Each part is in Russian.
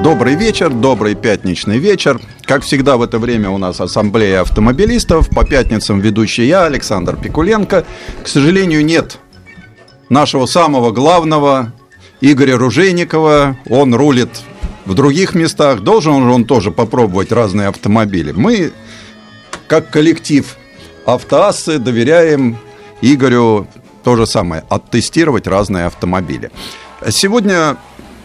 Добрый вечер, добрый пятничный вечер. Как всегда в это время у нас ассамблея автомобилистов. По пятницам ведущий я, Александр Пикуленко. К сожалению, нет нашего самого главного Игоря Ружейникова. Он рулит в других местах. Должен он тоже попробовать разные автомобили. Мы, как коллектив автоассы, доверяем Игорю то же самое, оттестировать разные автомобили. Сегодня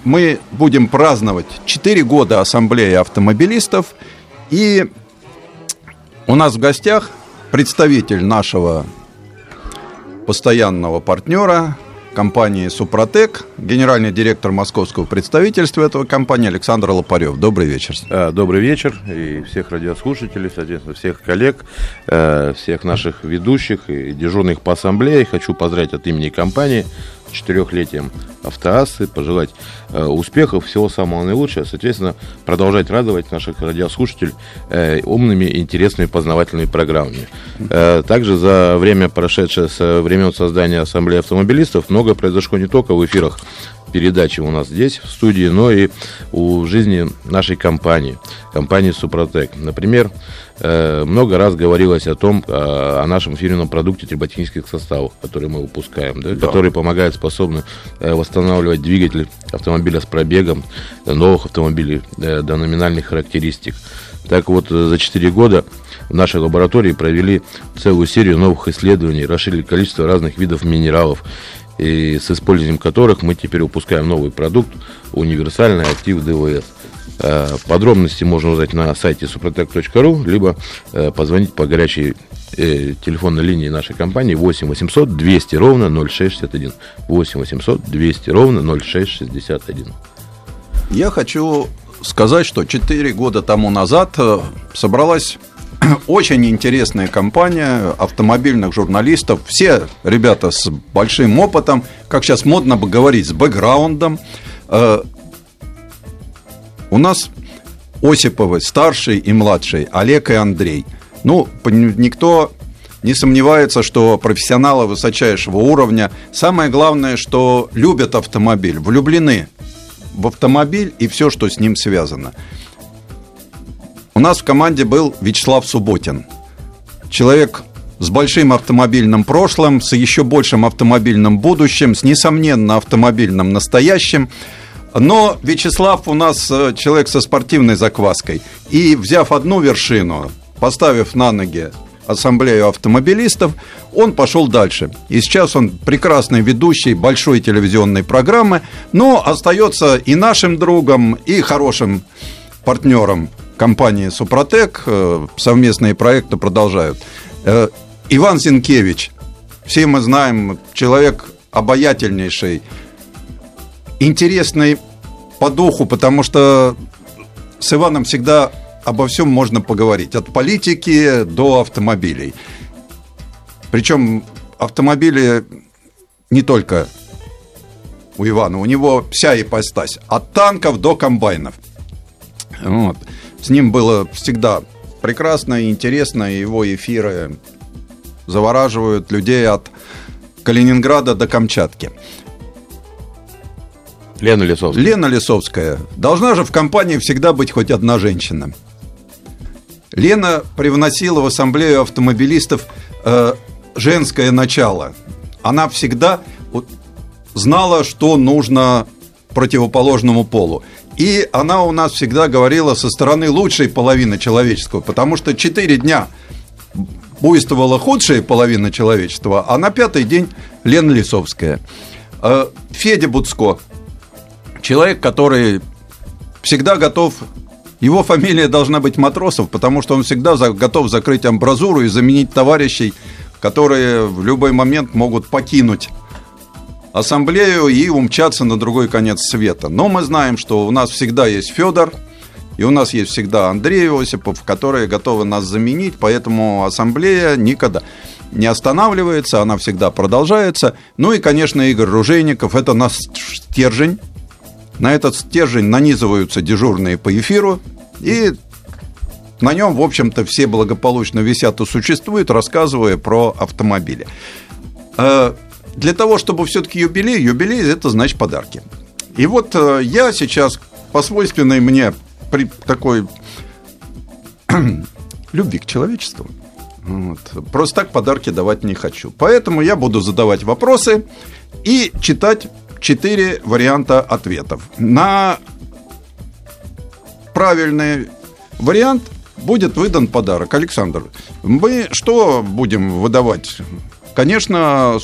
мы будем праздновать 4 года Ассамблеи автомобилистов. И у нас в гостях представитель нашего постоянного партнера компании «Супротек», генеральный директор московского представительства этого компании Александр Лопарев. Добрый вечер. А, добрый вечер и всех радиослушателей, соответственно, всех коллег, э, всех наших ведущих и дежурных по ассамблее. Хочу поздравить от имени компании четырехлетием автоассы, пожелать э, успехов, всего самого наилучшего, соответственно, продолжать радовать наших радиослушателей э, умными, интересными, познавательными программами. Э, также за время, прошедшее с времен создания Ассамблеи автомобилистов, много произошло не только в эфирах передачи у нас здесь, в студии, но и у жизни нашей компании, компании Супротек. Например, э, много раз говорилось о том, э, о нашем фирменном продукте триботехнических составов, которые мы выпускаем, да, да. которые помогают, способны э, восстанавливать двигатель автомобиля с пробегом новых автомобилей до номинальных характеристик. Так вот, за 4 года в нашей лаборатории провели целую серию новых исследований, расширили количество разных видов минералов, и с использованием которых мы теперь выпускаем новый продукт универсальный актив ДВС. Э, подробности можно узнать на сайте suprotec.ru, либо э, позвонить по горячей э, телефонной линии нашей компании 8 800 200 ровно 0661. 8 800 200 ровно 0661. Я хочу сказать, что 4 года тому назад собралась очень интересная компания автомобильных журналистов. Все ребята с большим опытом, как сейчас модно бы говорить, с бэкграундом. Э, у нас Осиповы, старший и младший, Олег и Андрей. Ну, никто не сомневается, что профессионалы высочайшего уровня. Самое главное, что любят автомобиль, влюблены в автомобиль и все, что с ним связано. У нас в команде был Вячеслав Субботин. Человек с большим автомобильным прошлым, с еще большим автомобильным будущим, с несомненно автомобильным настоящим. Но Вячеслав у нас э, человек со спортивной закваской. И взяв одну вершину, поставив на ноги ассамблею автомобилистов, он пошел дальше. И сейчас он прекрасный ведущий большой телевизионной программы, но остается и нашим другом, и хорошим партнером компании «Супротек». Э, совместные проекты продолжают. Э, Иван Зинкевич. Все мы знаем, человек обаятельнейший, интересный по духу, потому что с Иваном всегда обо всем можно поговорить. От политики до автомобилей. Причем автомобили не только у Ивана, у него вся ипостась. От танков до комбайнов. Вот. С ним было всегда прекрасно и интересно. Его эфиры завораживают людей от Калининграда до Камчатки. Лена Лисовская. Лена Лисовская. Должна же в компании всегда быть хоть одна женщина. Лена привносила в ассамблею автомобилистов э, женское начало. Она всегда вот, знала, что нужно противоположному полу. И она у нас всегда говорила со стороны лучшей половины человеческого, потому что четыре дня буйствовала худшая половина человечества, а на пятый день Лена Лисовская. Э, Федя Буцко, человек, который всегда готов его фамилия должна быть Матросов, потому что он всегда за, готов закрыть амбразуру и заменить товарищей, которые в любой момент могут покинуть ассамблею и умчаться на другой конец света. Но мы знаем, что у нас всегда есть Федор, И у нас есть всегда Андрей Осипов, которые готовы нас заменить, поэтому ассамблея никогда не останавливается, она всегда продолжается. Ну и, конечно, Игорь Ружейников, это наш стержень. На этот стержень нанизываются дежурные по эфиру, и на нем, в общем-то, все благополучно висят и существуют, рассказывая про автомобили. Для того, чтобы все-таки юбилей, юбилей – это значит подарки. И вот э, я сейчас по свойственной мне при такой любви к человечеству вот. Просто так подарки давать не хочу. Поэтому я буду задавать вопросы и читать четыре варианта ответов. На правильный вариант будет выдан подарок. Александр, мы что будем выдавать? Конечно,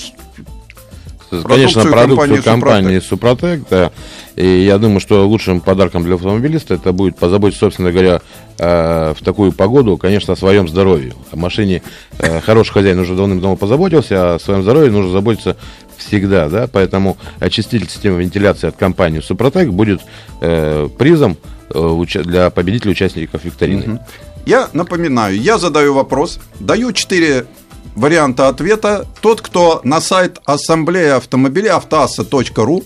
Конечно, продукцию компании Супротек, да. И я думаю, что лучшим подарком для автомобилиста это будет позаботиться, собственно говоря, э, в такую погоду, конечно, о своем здоровье. О машине э, хороший хозяин уже давным-давно позаботился, а о своем здоровье нужно заботиться всегда, да, поэтому очиститель системы вентиляции от компании Супротек будет э, призом для победителей участников викторины. Я напоминаю, я задаю вопрос, даю четыре варианта ответа. Тот, кто на сайт ассамблеи автомобилей автоасса.ру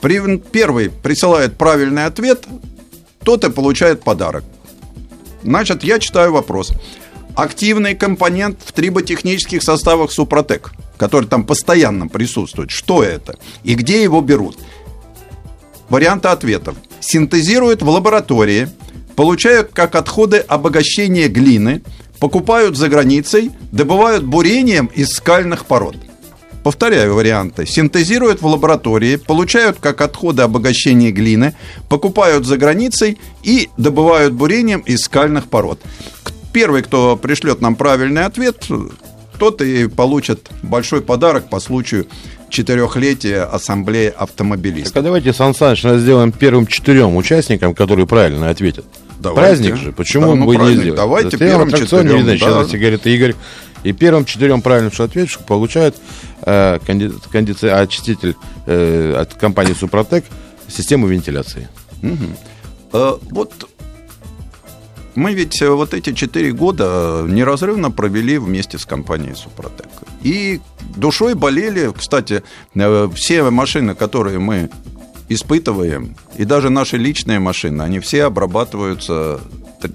первый присылает правильный ответ, тот и получает подарок. Значит, я читаю вопрос. Активный компонент в триботехнических составах Супротек, который там постоянно присутствует. Что это? И где его берут? Варианты ответов. Синтезируют в лаборатории, получают как отходы обогащения глины – покупают за границей, добывают бурением из скальных пород. Повторяю варианты. Синтезируют в лаборатории, получают как отходы обогащения глины, покупают за границей и добывают бурением из скальных пород. Первый, кто пришлет нам правильный ответ, тот и получит большой подарок по случаю четырехлетия Ассамблеи автомобилистов. Так а давайте, Сан Саныч, сделаем первым четырем участникам, которые правильно ответят. Давайте. Праздник же, почему да, ну, бы праздник. не сделать? Давайте Затем первым четырем. Знаю, да. говорит Игорь. И первым четырем правильным ответишь, получает э, конди, кондици... очиститель э, от компании Супротек систему вентиляции. Угу. А, вот мы ведь э, вот эти четыре года неразрывно провели вместе с компанией Супротек. И душой болели, кстати, э, все машины, которые мы испытываем, и даже наши личные машины, они все обрабатываются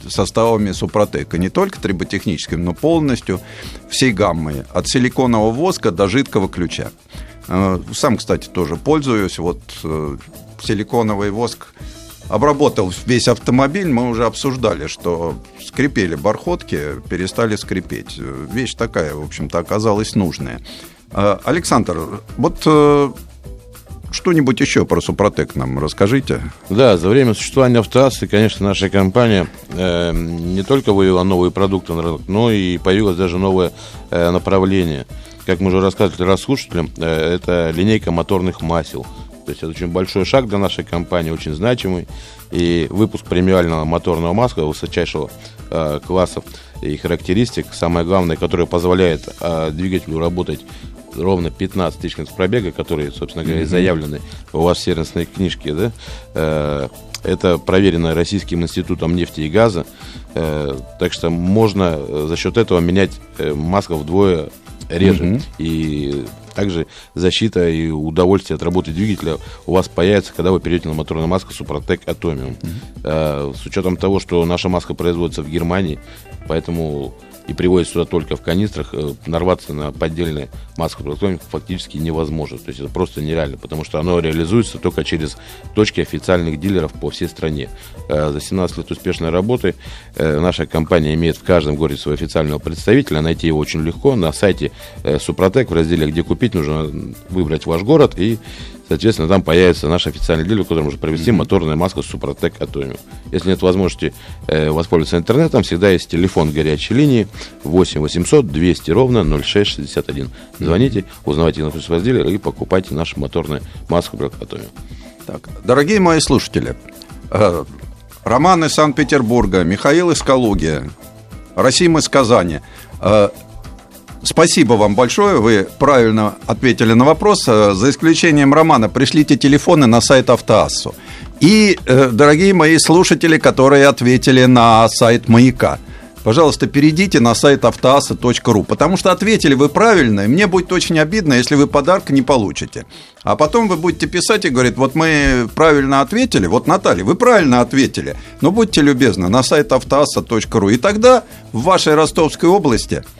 составами Супротека, не только триботехническим, но полностью всей гаммой, от силиконового воска до жидкого ключа. Э, сам, кстати, тоже пользуюсь. Вот э, силиконовый воск обработал весь автомобиль, мы уже обсуждали, что скрипели бархотки, перестали скрипеть. Вещь такая, в общем-то, оказалась нужная. Э, Александр, вот что-нибудь еще про Супротек нам расскажите. Да, за время существования автоассы, конечно, наша компания э, не только вывела новые продукты на рынок, но и появилось даже новое э, направление. Как мы уже рассказывали расслушателям, э, это линейка моторных масел. То есть это очень большой шаг для нашей компании, очень значимый. И выпуск премиального моторного масла высочайшего э, класса и характеристик, самое главное, которое позволяет э, двигателю работать ровно 15 тысяч пробега, которые, собственно говоря, mm-hmm. заявлены у вас в сервисной книжке, да, э, это проверено Российским институтом нефти и газа, э, так что можно э, за счет этого менять э, масло вдвое реже. Mm-hmm. И также защита и удовольствие от работы двигателя у вас появится, когда вы перейдете на моторную маску Супротек Atomium. Mm-hmm. Э, с учетом того, что наша маска производится в Германии, поэтому и привозят сюда только в канистрах, э, нарваться на поддельные маску фактически невозможно. То есть это просто нереально, потому что оно реализуется только через точки официальных дилеров по всей стране. Э, за 17 лет успешной работы э, наша компания имеет в каждом городе своего официального представителя. Найти его очень легко. На сайте Супротек в разделе «Где купить» нужно выбрать ваш город и Соответственно, там появится наш официальный дилер, который может провести mm-hmm. моторная маска Супротек Atomium. Если нет возможности э, воспользоваться интернетом, всегда есть телефон горячей линии 8 800 200 ровно 0661. Звоните, узнавайте на ваш дилера и покупайте нашу моторную маску Atomium. Так, дорогие мои слушатели, э, Роман из Санкт-Петербурга, Михаил из Калуги, Расим из Казани. Э, Спасибо вам большое, вы правильно ответили на вопрос. Э, за исключением романа, пришлите телефоны на сайт Автоассу. И, э, дорогие мои слушатели, которые ответили на сайт «Маяка», пожалуйста, перейдите на сайт автоаса.ру, потому что ответили вы правильно, и мне будет очень обидно, если вы подарок не получите. А потом вы будете писать и говорить, вот мы правильно ответили, вот, Наталья, вы правильно ответили, но будьте любезны, на сайт автоаса.ру, и тогда в вашей Ростовской области –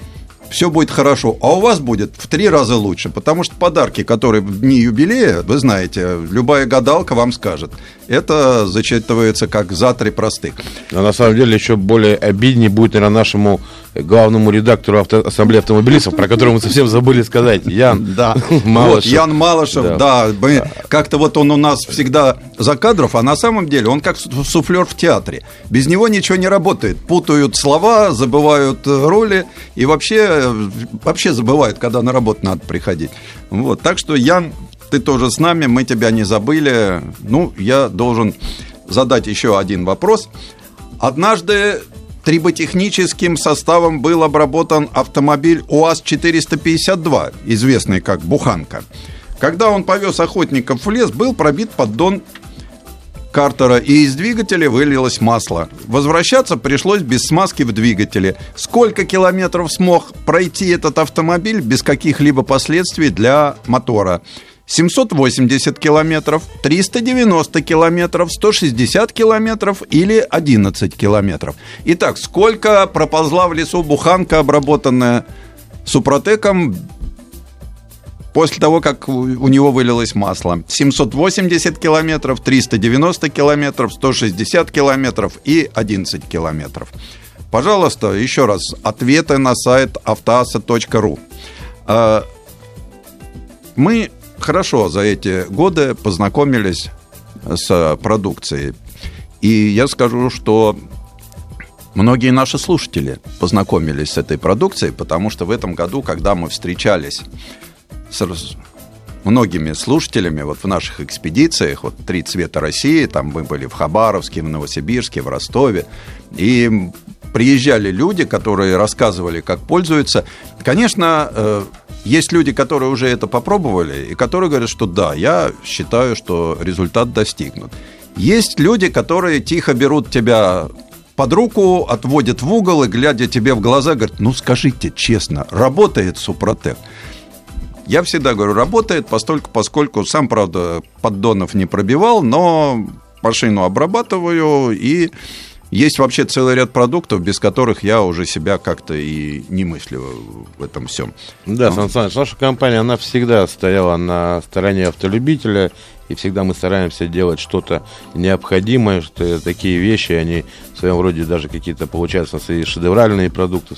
все будет хорошо, а у вас будет в три раза лучше, потому что подарки, которые в дни юбилея, вы знаете, любая гадалка вам скажет, это зачитывается как за три простых. А на самом деле еще более обиднее будет, наверное, нашему главному редактору авто, Ассамблеи автомобилистов, про которого мы совсем забыли сказать. Ян да. Малышев. Вот, Ян Малышев, да. да мы, как-то вот он у нас всегда за кадров, а на самом деле он как суфлер в театре. Без него ничего не работает. Путают слова, забывают э, роли и вообще, вообще забывают, когда на работу надо приходить. Вот, так что, Ян, ты тоже с нами, мы тебя не забыли. Ну, я должен задать еще один вопрос. Однажды триботехническим составом был обработан автомобиль УАЗ-452, известный как «Буханка». Когда он повез охотников в лес, был пробит поддон картера, и из двигателя вылилось масло. Возвращаться пришлось без смазки в двигателе. Сколько километров смог пройти этот автомобиль без каких-либо последствий для мотора? 780 километров, 390 километров, 160 километров или 11 километров. Итак, сколько проползла в лесу буханка, обработанная супротеком после того, как у него вылилось масло. 780 километров, 390 километров, 160 километров и 11 километров. Пожалуйста, еще раз, ответы на сайт автоаса.ру. А, мы хорошо за эти годы познакомились с продукцией. И я скажу, что многие наши слушатели познакомились с этой продукцией, потому что в этом году, когда мы встречались с многими слушателями вот в наших экспедициях, вот «Три цвета России», там мы были в Хабаровске, в Новосибирске, в Ростове, и приезжали люди, которые рассказывали, как пользуются. Конечно, э, есть люди, которые уже это попробовали, и которые говорят, что да, я считаю, что результат достигнут. Есть люди, которые тихо берут тебя под руку, отводят в угол и, глядя тебе в глаза, говорят, ну скажите честно, работает Супротек? Я всегда говорю, работает, постольку, поскольку сам, правда, поддонов не пробивал, но машину обрабатываю и есть вообще целый ряд продуктов, без которых я уже себя как-то и не мыслю в этом всем. Да, Сан Саныч, наша компания, она всегда стояла на стороне автолюбителя, и всегда мы стараемся делать что-то необходимое, что такие вещи, они в своем роде даже какие-то получаются шедевральные продукты,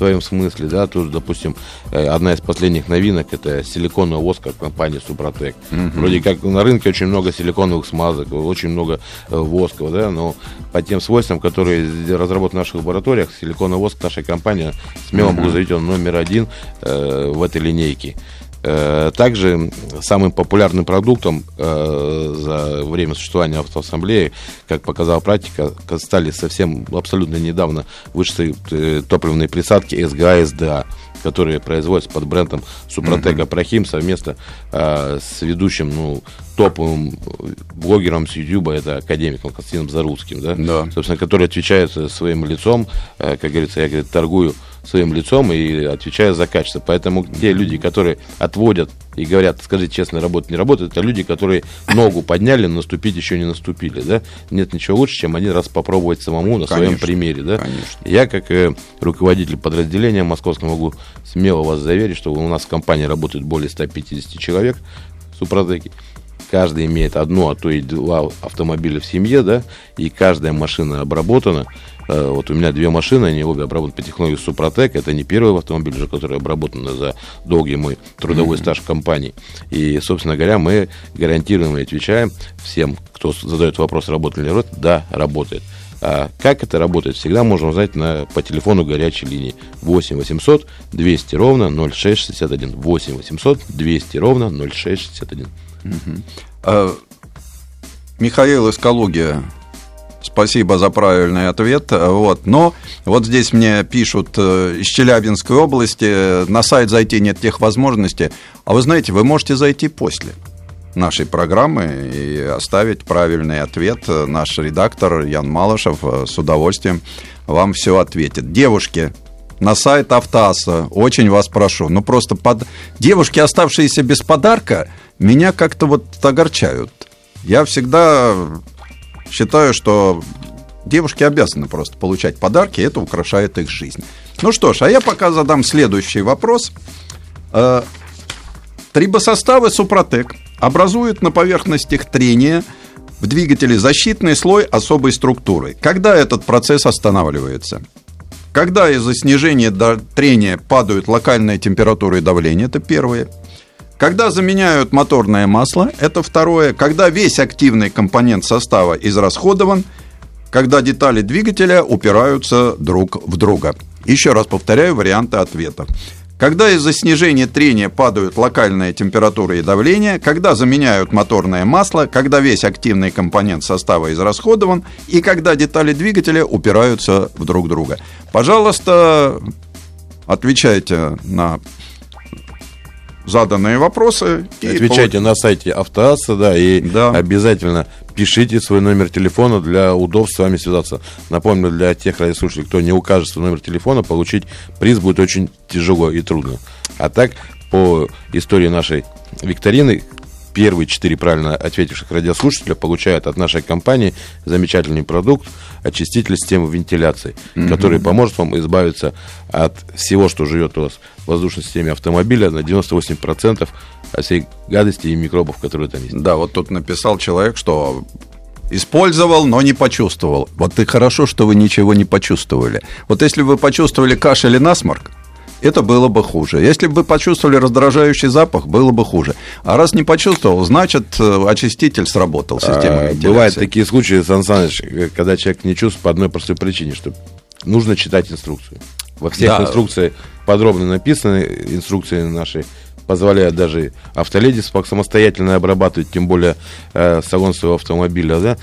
своем смысле, да, тоже, допустим, э, одна из последних новинок это силиконовый воск от компании Супротек. Угу. Вроде как на рынке очень много силиконовых смазок, очень много э, восков, да, но по тем свойствам, которые разработаны в наших лабораториях, силиконовый воск нашей компании, смело угу. могу заявить, он номер один э, в этой линейке. Э, также самым популярным продуктом э, за время существования автоассамблеи, как показала практика, стали совсем абсолютно недавно вышедшие э, топливные присадки СГА СДА которые производятся под брендом Супротека Прохим совместно э, с ведущим, ну, топовым блогером с YouTube, это академиком Константином Зарусским, да? да. Собственно, который отвечает своим лицом, э, как говорится, я, говорит, торгую своим лицом и отвечаю за качество. Поэтому те люди, которые отводят и говорят, скажите честно, работает, не работает, это люди, которые ногу подняли, но наступить еще не наступили, да? Нет ничего лучше, чем один раз попробовать самому на конечно, своем примере, да? Конечно. Я, как э, руководитель подразделения московского, могу смело вас заверить, что у нас в компании работает более 150 человек в Супротеке каждый имеет одно, а то и два автомобиля в семье, да, и каждая машина обработана вот у меня две машины, они обе обработаны по технологии Супротек. Это не первый автомобиль, уже, который обработан за долгий мой трудовой mm-hmm. стаж в компании. И, собственно говоря, мы гарантируем и отвечаем всем, кто задает вопрос, работает ли рот, да, работает. А как это работает, всегда можно узнать на, по телефону горячей линии 8 800 200 ровно 0661. 8 800 200 ровно 0661. Угу. А, Михаил из Калуги Спасибо за правильный ответ. Вот. Но вот здесь мне пишут э, из Челябинской области, на сайт зайти нет тех возможностей. А вы знаете, вы можете зайти после. нашей программы и оставить правильный ответ. Наш редактор Ян Малышев э, с удовольствием вам все ответит. Девушки, на сайт Автоаса. Очень вас прошу. Ну, просто под... девушки, оставшиеся без подарка, меня как-то вот огорчают. Я всегда считаю, что девушки обязаны просто получать подарки, это украшает их жизнь. Ну что ж, а я пока задам следующий вопрос. Э, трибосоставы Супротек образуют на поверхностях трения в двигателе защитный слой особой структуры. Когда этот процесс останавливается? Когда из-за снижения трения падают локальная температура и давление, это первое. Когда заменяют моторное масло, это второе. Когда весь активный компонент состава израсходован, когда детали двигателя упираются друг в друга. Еще раз повторяю варианты ответов. Когда из-за снижения трения падают локальная температура и давление, когда заменяют моторное масло, когда весь активный компонент состава израсходован и когда детали двигателя упираются в друг друга. Пожалуйста, отвечайте на заданные вопросы. Отвечайте и... на сайте Автоасса, да, и да. обязательно пишите свой номер телефона для удобства с вами связаться. Напомню, для тех радиослушателей, кто не укажет свой номер телефона, получить приз будет очень тяжело и трудно. А так, по истории нашей викторины, первые четыре правильно ответивших радиослушателя получают от нашей компании замечательный продукт очиститель системы вентиляции, mm-hmm. который поможет вам избавиться от всего, что живет у вас в воздушной системе автомобиля на 98% от всей гадости и микробов, которые там есть. Да, вот тут написал человек, что использовал, но не почувствовал. Вот и хорошо, что вы ничего не почувствовали. Вот если вы почувствовали кашель или насморк, это было бы хуже. Если бы вы почувствовали раздражающий запах, было бы хуже. А раз не почувствовал, значит, э, очиститель сработал, система а, Бывают такие случаи, Сан Саныч, когда человек не чувствует по одной простой причине, что нужно читать инструкцию. Во всех да. инструкциях подробно написаны инструкции нашей позволяет даже автоледи самостоятельно обрабатывать, тем более э, салон своего автомобиля, да,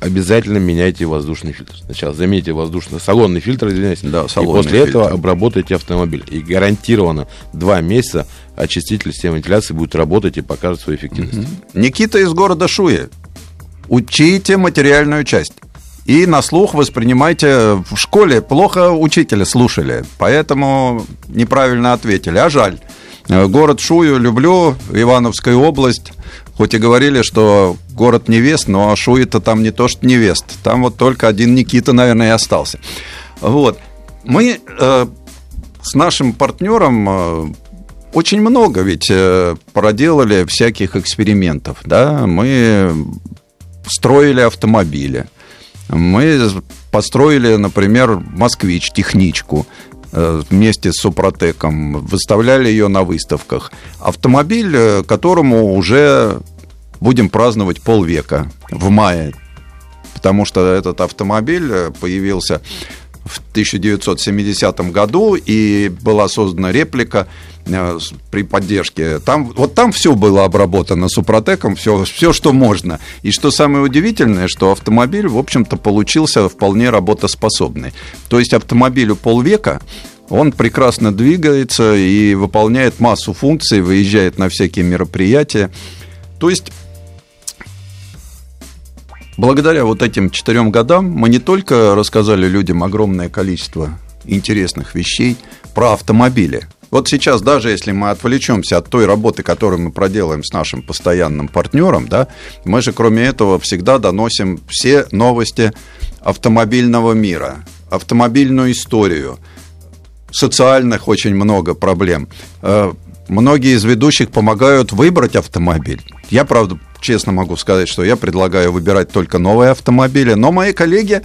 обязательно меняйте воздушный фильтр. Сначала замените воздушный, салонный фильтр, извиняюсь, да, и после фильтр. этого обработайте автомобиль. И гарантированно два месяца очиститель системы вентиляции будет работать и покажет свою эффективность. Угу. Никита из города Шуя. Учите материальную часть. И на слух воспринимайте в школе. Плохо учителя слушали, поэтому неправильно ответили. А жаль. Э, город Шую люблю, Ивановская область. Хоть и говорили, что город невест, но Шуи-то там не то, что невест. Там вот только один Никита, наверное, и остался. Вот. Мы э, с нашим партнером э, очень много ведь э, проделали всяких экспериментов. Да? Мы строили автомобили. Мы построили, например, «Москвич», техничку. Э, вместе с Супротеком, выставляли ее на выставках. Автомобиль, э, которому уже будем праздновать полвека в мае, потому что этот автомобиль э, появился в 1970 году и была создана реплика при поддержке. Там, вот там все было обработано Супротеком, все, все, что можно. И что самое удивительное, что автомобиль, в общем-то, получился вполне работоспособный. То есть автомобилю полвека, он прекрасно двигается и выполняет массу функций, выезжает на всякие мероприятия. То есть Благодаря вот этим четырем годам мы не только рассказали людям огромное количество интересных вещей про автомобили. Вот сейчас, даже если мы отвлечемся от той работы, которую мы проделаем с нашим постоянным партнером, да, мы же кроме этого всегда доносим все новости автомобильного мира, автомобильную историю – социальных очень много проблем. Э, многие из ведущих помогают выбрать автомобиль. Я, правда, честно могу сказать, что я предлагаю выбирать только новые автомобили, но мои коллеги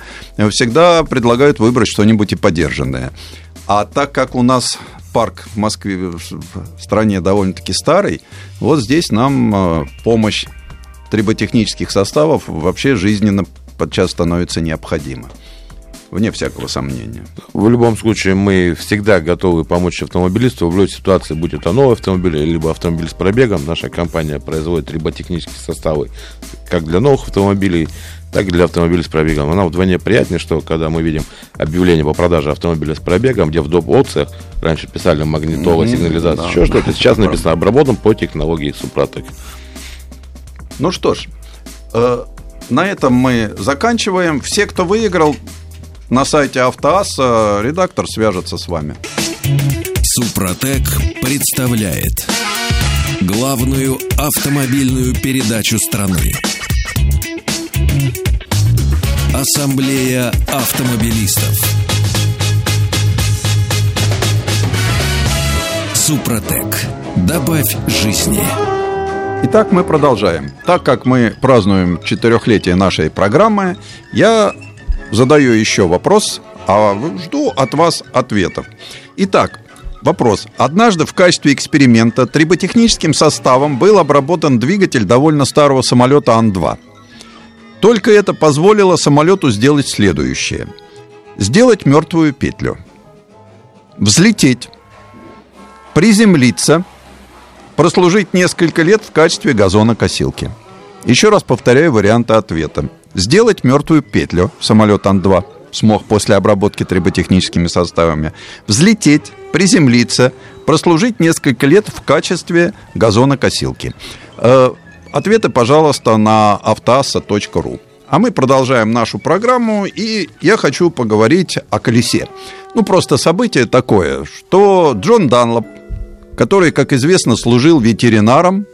всегда предлагают выбрать что-нибудь и подержанное. А так как у нас парк в Москве, в стране довольно-таки старый, вот здесь нам э, помощь триботехнических составов вообще жизненно подчас становится необходима вне всякого сомнения. В любом случае, мы всегда готовы помочь автомобилисту в любой ситуации, будь это новый автомобиль, либо автомобиль с пробегом. Наша компания производит роботехнические составы как для новых автомобилей, так и для автомобилей с пробегом. Она вдвойне приятнее, что когда мы видим объявление по продаже автомобиля с пробегом, где в доп. опциях раньше писали магнитола, сигнализация, да, еще что-то, сейчас написано обработан по технологии Супротек. Ну что ж, э, на этом мы заканчиваем. Все, кто выиграл, на сайте Автоаса редактор свяжется с вами. Супротек представляет главную автомобильную передачу страны. Ассамблея автомобилистов. Супротек. Добавь жизни. Итак, мы продолжаем. Так как мы празднуем четырехлетие нашей программы, я задаю еще вопрос, а жду от вас ответов. Итак, вопрос. Однажды в качестве эксперимента триботехническим составом был обработан двигатель довольно старого самолета Ан-2. Только это позволило самолету сделать следующее. Сделать мертвую петлю. Взлететь. Приземлиться. Прослужить несколько лет в качестве газонокосилки. Еще раз повторяю варианты ответа. Сделать мертвую петлю, самолет Ан-2 смог после обработки триботехническими составами, взлететь, приземлиться, прослужить несколько лет в качестве газонокосилки. Э, ответы, пожалуйста, на автоасса.ру. А мы продолжаем нашу программу, и я хочу поговорить о колесе. Ну, просто событие такое, что Джон Данлоп, который, как известно, служил ветеринаром,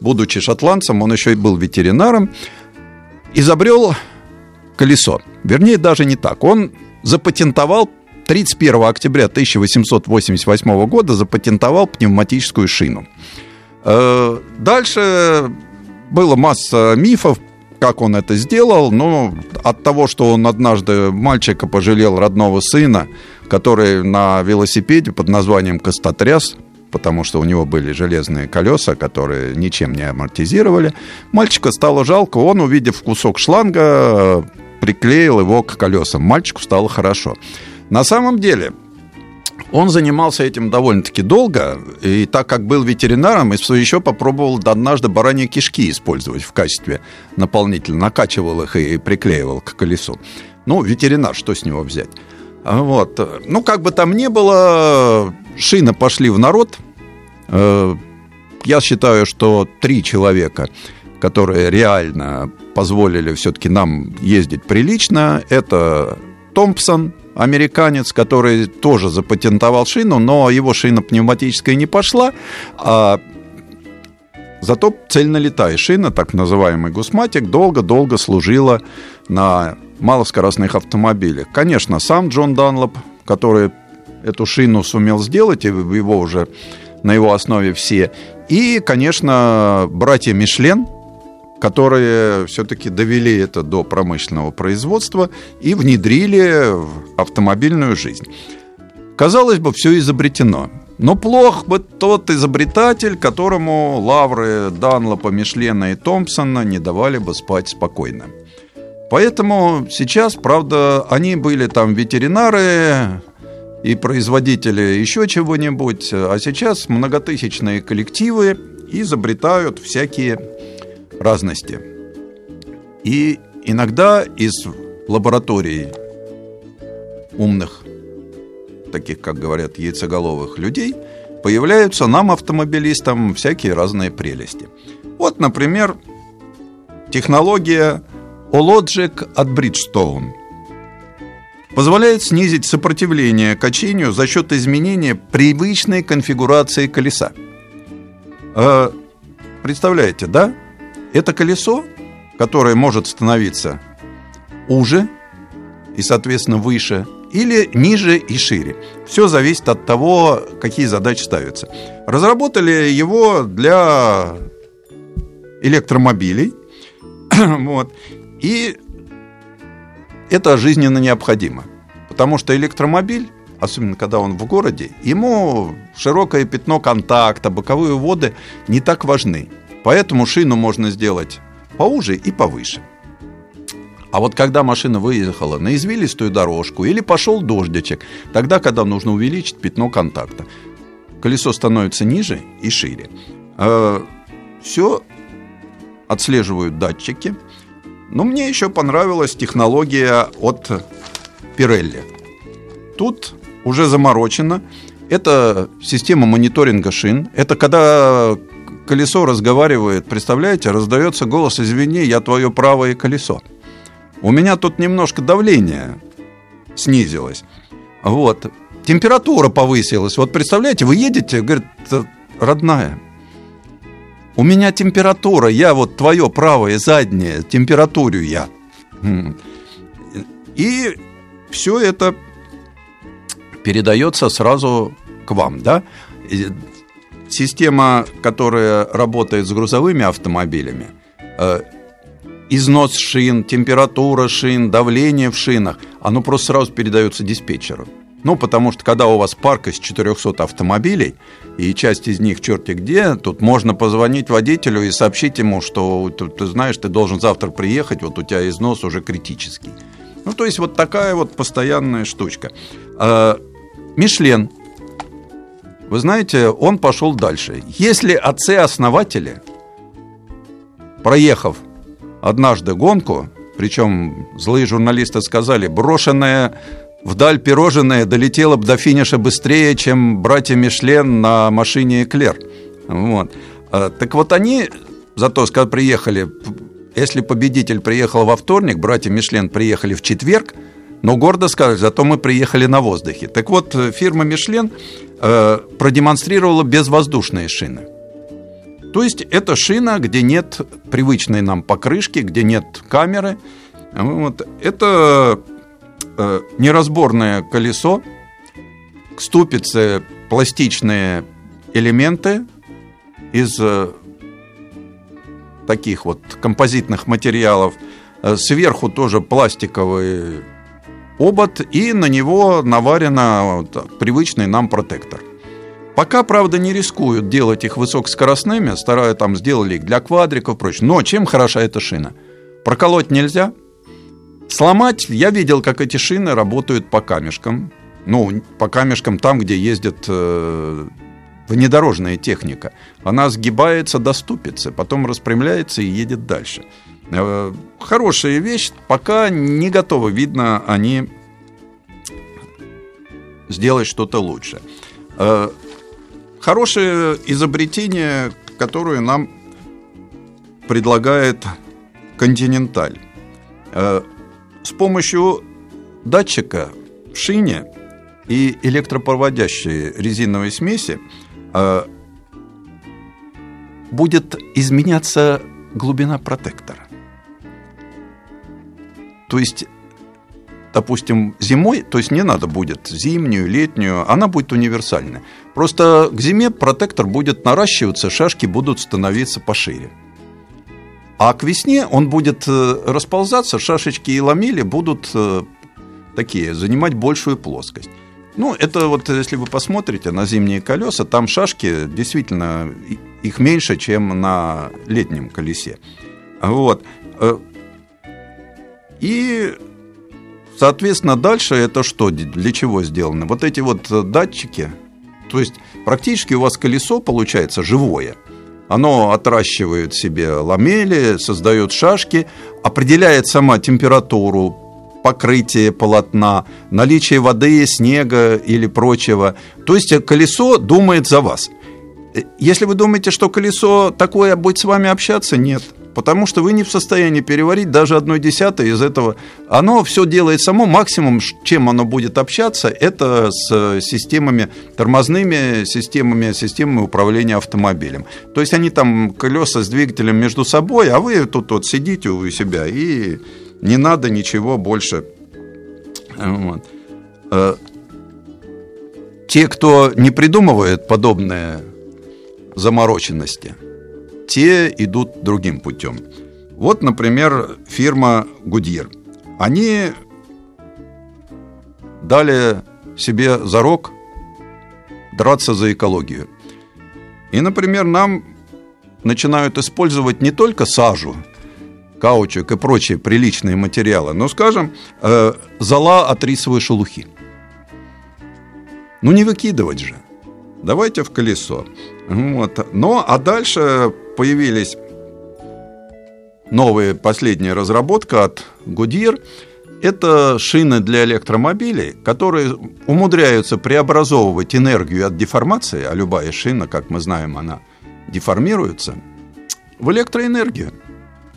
будучи шотландцем, он еще и был ветеринаром, изобрел колесо. Вернее, даже не так. Он запатентовал 31 октября 1888 года запатентовал пневматическую шину. Э, дальше было масса мифов, как он это сделал, но от того, что он однажды мальчика пожалел родного сына, который на велосипеде под названием «Костотряс», потому что у него были железные колеса, которые ничем не амортизировали. Мальчика стало жалко, он, увидев кусок шланга, приклеил его к колесам. Мальчику стало хорошо. На самом деле, он занимался этим довольно-таки долго, и так как был ветеринаром, еще попробовал однажды бараньи кишки использовать в качестве наполнителя, накачивал их и приклеивал к колесу. Ну, ветеринар, что с него взять? Вот. Ну, как бы там ни было, шины пошли в народ. Э, я считаю, что три человека, которые реально позволили все-таки нам ездить прилично, это Томпсон, американец, который тоже запатентовал шину, но его шина пневматическая не пошла, а зато цельнолетая шина, так называемый гусматик, долго-долго служила на малоскоростных автомобилях. Конечно, сам Джон Данлоп, который эту шину сумел сделать, и его уже на его основе все. И, конечно, братья Мишлен, которые все-таки довели это до промышленного производства и внедрили в автомобильную жизнь. Казалось бы, все изобретено. Но плох бы тот изобретатель, которому лавры Данлопа, Мишлена и Томпсона не давали бы спать спокойно. Поэтому сейчас, правда, они были там ветеринары и производители еще чего-нибудь, а сейчас многотысячные коллективы изобретают всякие разности. И иногда из лабораторий умных, таких, как говорят, яйцеголовых людей, появляются нам, автомобилистам, всякие разные прелести. Вот, например, технология Ologic от Bridgestone позволяет снизить сопротивление качению за счет изменения привычной конфигурации колеса. Э, представляете, да? Это колесо, которое может становиться уже и, соответственно, выше, или ниже и шире. Все зависит от того, какие задачи ставятся. Разработали его для электромобилей. вот. И это жизненно необходимо. Потому что электромобиль, особенно когда он в городе, ему широкое пятно контакта, боковые воды не так важны. Поэтому шину можно сделать поуже и повыше. А вот когда машина выехала на извилистую дорожку или пошел дождичек, тогда, когда нужно увеличить пятно контакта, колесо становится ниже и шире. Э, Все отслеживают датчики – но мне еще понравилась технология от Pirelli. Тут уже заморочено. Это система мониторинга шин. Это когда колесо разговаривает, представляете, раздается голос, извини, я твое правое колесо. У меня тут немножко давление снизилось. Вот. Температура повысилась. Вот представляете, вы едете, говорит, родная, у меня температура, я вот твое правое заднее, температурю я. И все это передается сразу к вам, да? Система, которая работает с грузовыми автомобилями, э, износ шин, температура шин, давление в шинах, оно просто сразу передается диспетчеру. Ну, потому что когда у вас парк из 400 автомобилей, и часть из них черти где, тут можно позвонить водителю и сообщить ему, что ты, ты знаешь, ты должен завтра приехать, вот у тебя износ уже критический. Ну, то есть вот такая вот постоянная штучка. А, Мишлен, вы знаете, он пошел дальше. Если отцы-основатели, проехав однажды гонку, причем злые журналисты сказали, брошенная вдаль пирожное долетело бы до финиша быстрее, чем братья Мишлен на машине Эклер. Вот. А, так вот они зато, когда приехали, если победитель приехал во вторник, братья Мишлен приехали в четверг, но гордо сказали, зато мы приехали на воздухе. Так вот, фирма Мишлен э, продемонстрировала безвоздушные шины. То есть это шина, где нет привычной нам покрышки, где нет камеры. Вот. Это э, неразборное колесо, ступицы, пластичные элементы из э, таких вот композитных материалов. Э, сверху тоже пластиковый обод, и на него наварено вот, привычный нам протектор. Пока, правда, не рискуют делать их высокоскоростными, старая там сделали их для квадриков и прочее. Но чем хороша эта шина? Проколоть нельзя – Сломать, я видел, как эти шины работают по камешкам. Ну, по камешкам там, где ездит э, внедорожная техника. Она сгибается до ступицы, потом распрямляется и едет дальше. Э, хорошая вещь, пока не готово, видно, они сделать что-то лучше. Э, хорошее изобретение, которое нам предлагает Континенталь. С помощью датчика в шине и электропроводящей резиновой смеси э, будет изменяться глубина протектора. То есть, допустим, зимой, то есть не надо будет зимнюю, летнюю, она будет универсальная. Просто к зиме протектор будет наращиваться, шашки будут становиться пошире. А к весне он будет э, расползаться, шашечки и ламели будут э, такие, занимать большую плоскость. Ну, это вот, если вы посмотрите на зимние колеса, там шашки действительно их меньше, чем на летнем колесе. Вот. Э, и, соответственно, дальше это что, для чего сделано? Вот эти вот датчики, то есть практически у вас колесо получается живое – оно отращивает себе ламели, создает шашки, определяет сама температуру, покрытие полотна, наличие воды, снега или прочего. То есть колесо думает за вас. Если вы думаете, что колесо такое будет с вами общаться, нет потому что вы не в состоянии переварить даже одной десятой из этого. Оно все делает само, максимум, чем оно будет общаться, это с системами, тормозными системами, системами управления автомобилем. То есть они там колеса с двигателем между собой, а вы тут вот сидите у себя и не надо ничего больше. Вот. Э, те, кто не придумывает подобные замороченности – те идут другим путем. Вот, например, фирма Goodyear. Они дали себе зарок драться за экологию. И, например, нам начинают использовать не только сажу, каучук и прочие приличные материалы, но, скажем, э, зола от рисовой шелухи. Ну, не выкидывать же. Давайте в колесо. Вот. Ну, а дальше появились новые, последняя разработка от Goodyear. Это шины для электромобилей, которые умудряются преобразовывать энергию от деформации, а любая шина, как мы знаем, она деформируются в электроэнергию.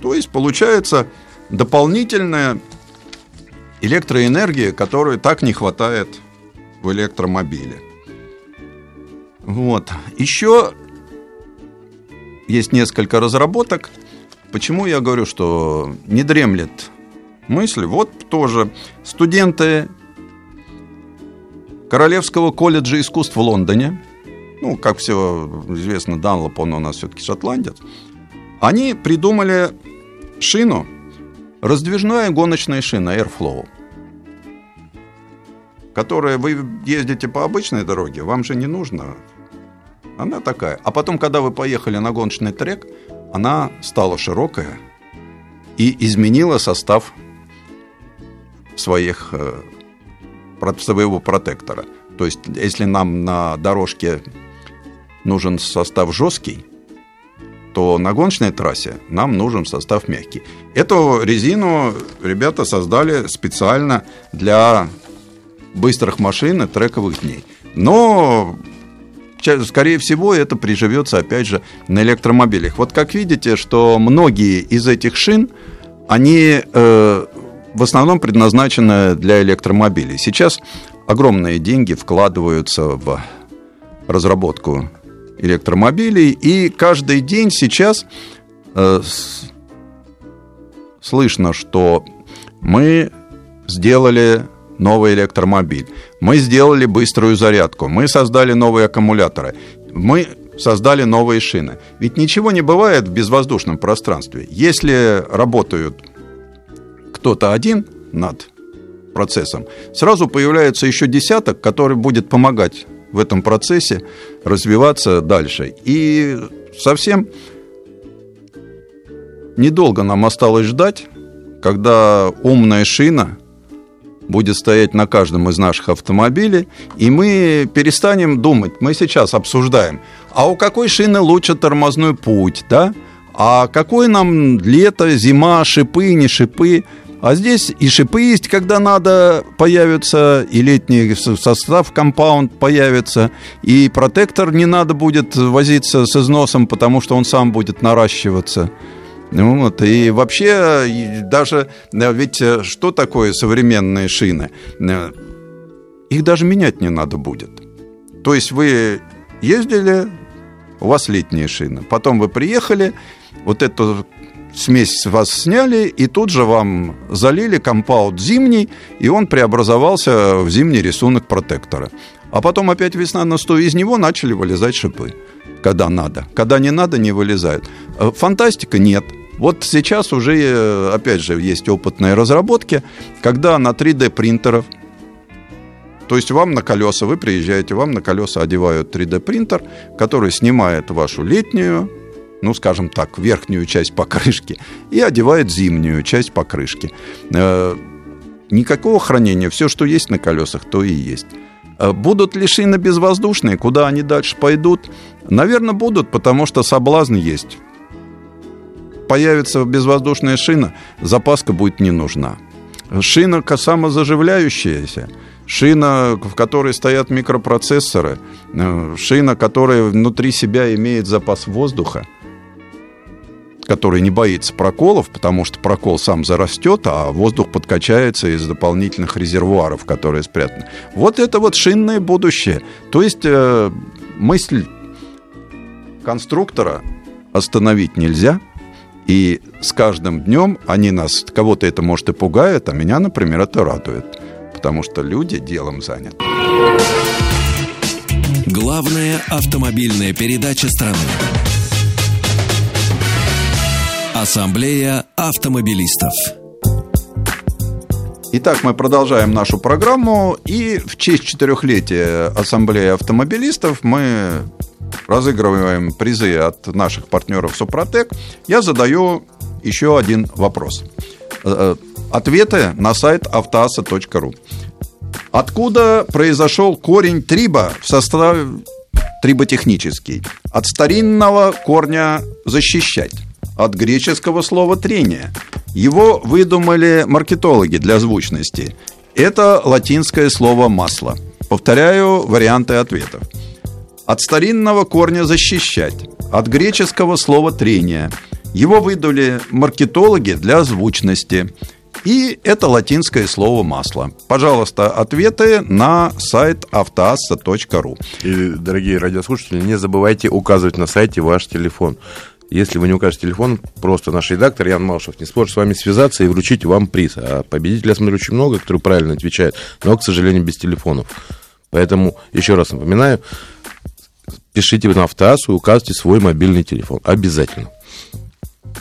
То есть получается дополнительная электроэнергия, которой так не хватает в электромобиле. Вот. Еще есть несколько разработок. Почему я говорю, что не дремлет мысль? Вот тоже студенты Королевского колледжа искусств в Лондоне, ну, как все известно, Данлоп, он у нас все-таки шотландец, они придумали шину, раздвижная гоночная шина Airflow, которая вы ездите по обычной дороге, вам же не нужно. Она такая. А потом, когда вы поехали на гоночный трек, она стала широкая и изменила состав своих э, своего протектора. То есть, если нам на дорожке нужен состав жесткий, то на гоночной трассе нам нужен состав мягкий. Эту резину ребята создали специально для быстрых машин и трековых дней. Но, скорее всего, это приживется, опять же, на электромобилях. Вот как видите, что многие из этих шин, они э, в основном предназначена для электромобилей. Сейчас огромные деньги вкладываются в разработку электромобилей, и каждый день сейчас э, с, слышно, что мы сделали новый электромобиль, мы сделали быструю зарядку, мы создали новые аккумуляторы, мы создали новые шины. Ведь ничего не бывает в безвоздушном пространстве. Если работают кто-то один над процессом, сразу появляется еще десяток, который будет помогать в этом процессе развиваться дальше. И совсем недолго нам осталось ждать, когда умная шина будет стоять на каждом из наших автомобилей, и мы перестанем думать, мы сейчас обсуждаем, а у какой шины лучше тормозной путь, да? А какой нам лето, зима, шипы, не шипы? А здесь и шипы есть, когда надо, появится, и летний состав компаунд появится, и протектор не надо будет возиться с износом, потому что он сам будет наращиваться. Вот, и вообще даже, ведь э, что такое современные шины? Э, их даже менять не надо будет. То есть вы ездили, у вас летние шины, потом вы приехали, вот эту смесь с вас сняли, и тут же вам залили компаунд зимний, и он преобразовался в зимний рисунок протектора. А потом опять весна наступила, из него начали вылезать шипы, когда надо. Когда не надо, не вылезают. Э, фантастика нет. Вот сейчас уже, э, опять же, есть опытные разработки, когда на 3D принтеров то есть вам на колеса, вы приезжаете, вам на колеса одевают 3D принтер, который снимает вашу летнюю ну, скажем так, верхнюю часть покрышки и одевает зимнюю часть покрышки. Э, никакого хранения, все, что есть на колесах, то и есть. Э, будут ли шины безвоздушные, куда они дальше пойдут? Наверное, будут, потому что соблазн есть. Появится безвоздушная шина, запаска будет не нужна. Шина самозаживляющаяся, шина, в которой стоят микропроцессоры, э, шина, которая внутри себя имеет запас воздуха – который не боится проколов, потому что прокол сам зарастет, а воздух подкачается из дополнительных резервуаров, которые спрятаны. Вот это вот шинное будущее. То есть э, мысль конструктора остановить нельзя, и с каждым днем они нас, кого-то это может и пугает, а меня, например, это радует, потому что люди делом заняты. Главная автомобильная передача страны. Ассамблея автомобилистов. Итак, мы продолжаем нашу программу. И в честь четырехлетия Ассамблеи автомобилистов мы разыгрываем призы от наших партнеров Супротек. Я задаю еще один вопрос. Э, ответы на сайт автоаса.ру. Откуда произошел корень триба в составе триботехнический? От старинного корня «защищать» от греческого слова «трение». Его выдумали маркетологи для звучности. Это латинское слово «масло». Повторяю варианты ответов. От старинного корня «защищать», от греческого слова «трение». Его выдали маркетологи для звучности. И это латинское слово «масло». Пожалуйста, ответы на сайт автоасса.ру. И, дорогие радиослушатели, не забывайте указывать на сайте ваш телефон. Если вы не укажете телефон, просто наш редактор Ян Малшев не сможет с вами связаться и вручить вам приз. А победителей, я смотрю, очень много, которые правильно отвечают, но, к сожалению, без телефонов. Поэтому, еще раз напоминаю, пишите на автоассу и указывайте свой мобильный телефон. Обязательно.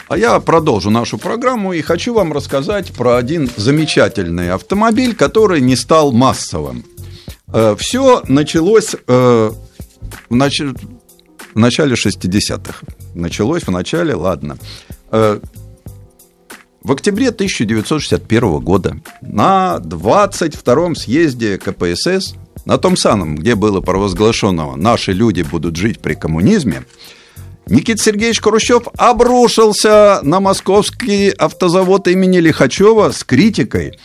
А я продолжу нашу программу и хочу вам рассказать про один замечательный автомобиль, который не стал массовым. Э, Все началось э, в, в начале 60-х. Началось в начале, ладно. Э, в октябре 1961 года на 22-м съезде КПСС, на том самом, где было провозглашено «Наши люди будут жить при коммунизме», Никита Сергеевич Хрущев обрушился на московский автозавод имени Лихачева с критикой,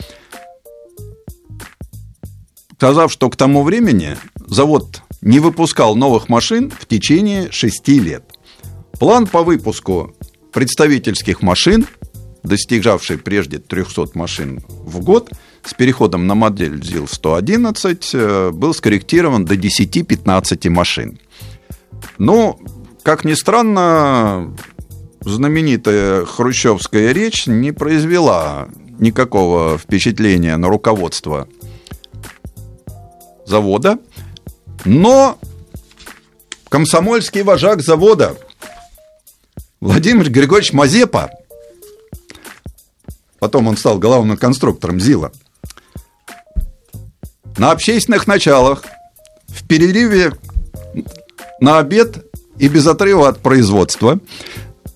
сказав, что к тому времени завод не выпускал новых машин в течение шести лет. План по выпуску представительских машин, достигавший прежде 300 машин в год, с переходом на модель ЗИЛ-111, э, был скорректирован до 10-15 машин. Но как ни странно, знаменитая хрущевская речь не произвела никакого впечатления на руководство завода, но комсомольский вожак завода Владимир Григорьевич Мазепа, потом он стал главным конструктором ЗИЛа, на общественных началах в перерыве на обед и без отрыва от производства,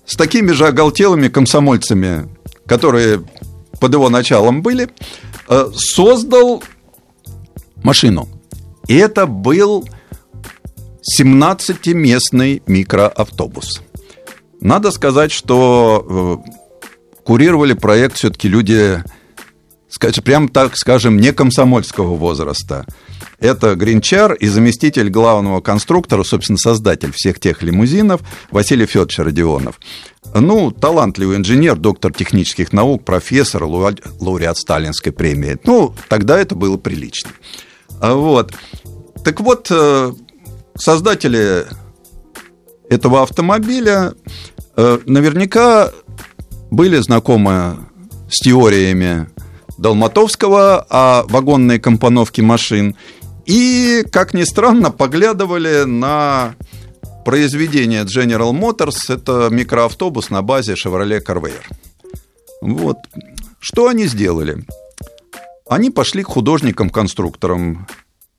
с такими же оголтелыми комсомольцами, которые под его началом были, э, создал машину. И это был 17-местный микроавтобус. Надо сказать, что э, курировали проект все-таки люди, скажем, прям так скажем, не комсомольского возраста. Это Гринчар и заместитель главного конструктора, собственно, создатель всех тех лимузинов Василий Федорович Родионов. Ну, талантливый инженер, доктор технических наук, профессор, лауреат Сталинской премии. Ну, тогда это было прилично. А вот. Так вот, э, создатели этого автомобиля э, наверняка были знакомы с теориями Долматовского о вагонной компоновке машин и, как ни странно, поглядывали на произведение General Motors. Это микроавтобус на базе Chevrolet Corvair. Вот. Что они сделали? Они пошли к художникам-конструкторам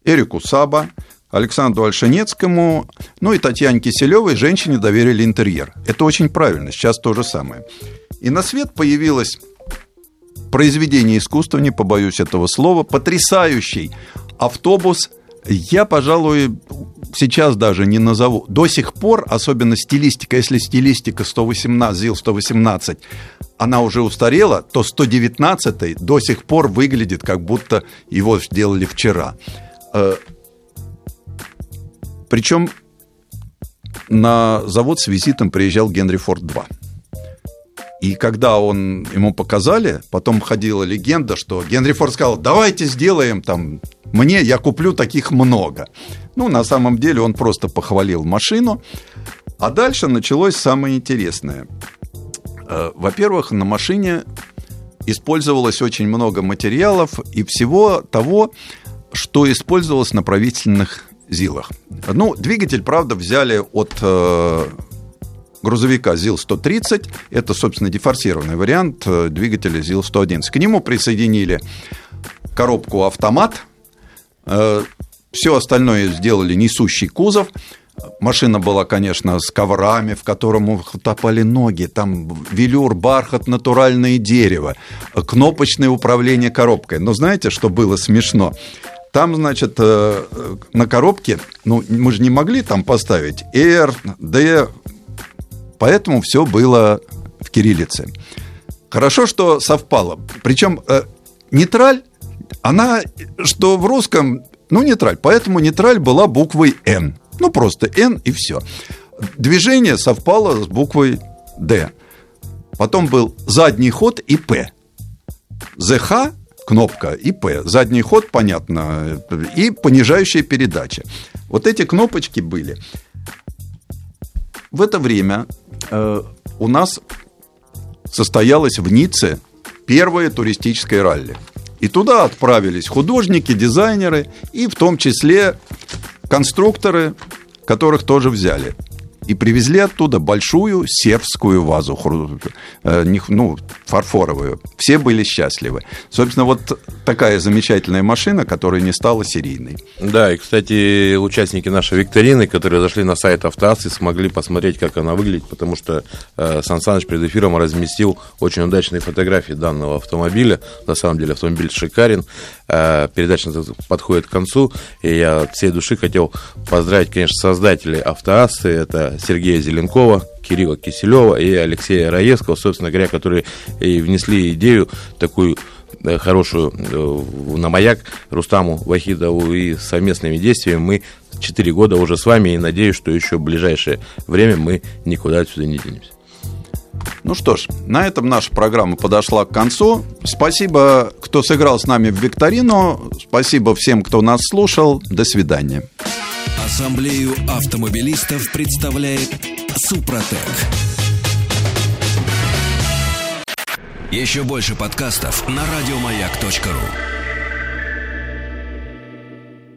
Эрику Саба, Александру Альшинецкому, ну и Татьяне Киселевой, женщине доверили интерьер. Это очень правильно, сейчас то же самое. И на свет появилось произведение искусства, не побоюсь этого слова, потрясающий автобус я, пожалуй, сейчас даже не назову. До сих пор, особенно стилистика, если стилистика 118, ЗИЛ-118, она уже устарела, то 119 до сих пор выглядит, как будто его сделали вчера. Э, Причем на завод с визитом приезжал Генри Форд 2. И когда он ему показали, потом ходила легенда, что Генри Форд сказал, давайте сделаем там мне, я куплю таких много. Ну, на самом деле он просто похвалил машину. А дальше началось самое интересное. Э, во-первых, на машине использовалось очень много материалов и всего того, что использовалось на правительственных ЗИЛах. Ну, двигатель, правда, взяли от э, грузовика ЗИЛ-130. Это, собственно, дефорсированный вариант э, двигателя ЗИЛ-111. К нему присоединили коробку автомат – Э, Все остальное сделали несущий кузов. Машина была, конечно, с коврами, в котором утопали ноги. Там велюр, бархат, натуральное дерево. Кнопочное управление коробкой. Но знаете, что было смешно? Там, значит, э, на коробке, ну, мы же не могли там поставить R, D, поэтому все было в кириллице. Хорошо, что совпало. Причем э, нейтраль она, что в русском, ну, нейтраль. Поэтому нейтраль была буквой «Н». Ну, просто «Н» и все. движение совпало с буквой «Д». Потом был задний ход и «П». ЗХ кнопка и П. Задний ход, понятно, и понижающая передача. Вот эти кнопочки были. В это время у нас состоялось в Ницце первое туристическое ралли. И туда отправились художники, дизайнеры и в том числе конструкторы, которых тоже взяли и привезли оттуда большую сербскую вазу, э, ну, фарфоровую. Все были счастливы. Собственно, вот такая замечательная машина, которая не стала серийной. Да, и, кстати, участники нашей викторины, которые зашли на сайт Автоассы, смогли посмотреть, как она выглядит, потому что э, Сан Саныч перед эфиром разместил очень удачные фотографии данного автомобиля. На самом деле автомобиль шикарен. Э, передача подходит к концу, и я от всей души хотел поздравить, конечно, создателей Автоассы. Это Сергея Зеленкова, Кирилла Киселева и Алексея Раевского, собственно говоря, которые и внесли идею такую э, хорошую э, на маяк Рустаму Вахидову. И совместными действиями мы 4 года уже с вами. И надеюсь, что еще в ближайшее время мы никуда отсюда не денемся. Ну что ж, на этом наша программа подошла к концу. Спасибо, кто сыграл с нами в викторину. Спасибо всем, кто нас слушал. До свидания. Ассамблею автомобилистов представляет Супротек. Еще больше подкастов на радиомаяк.ру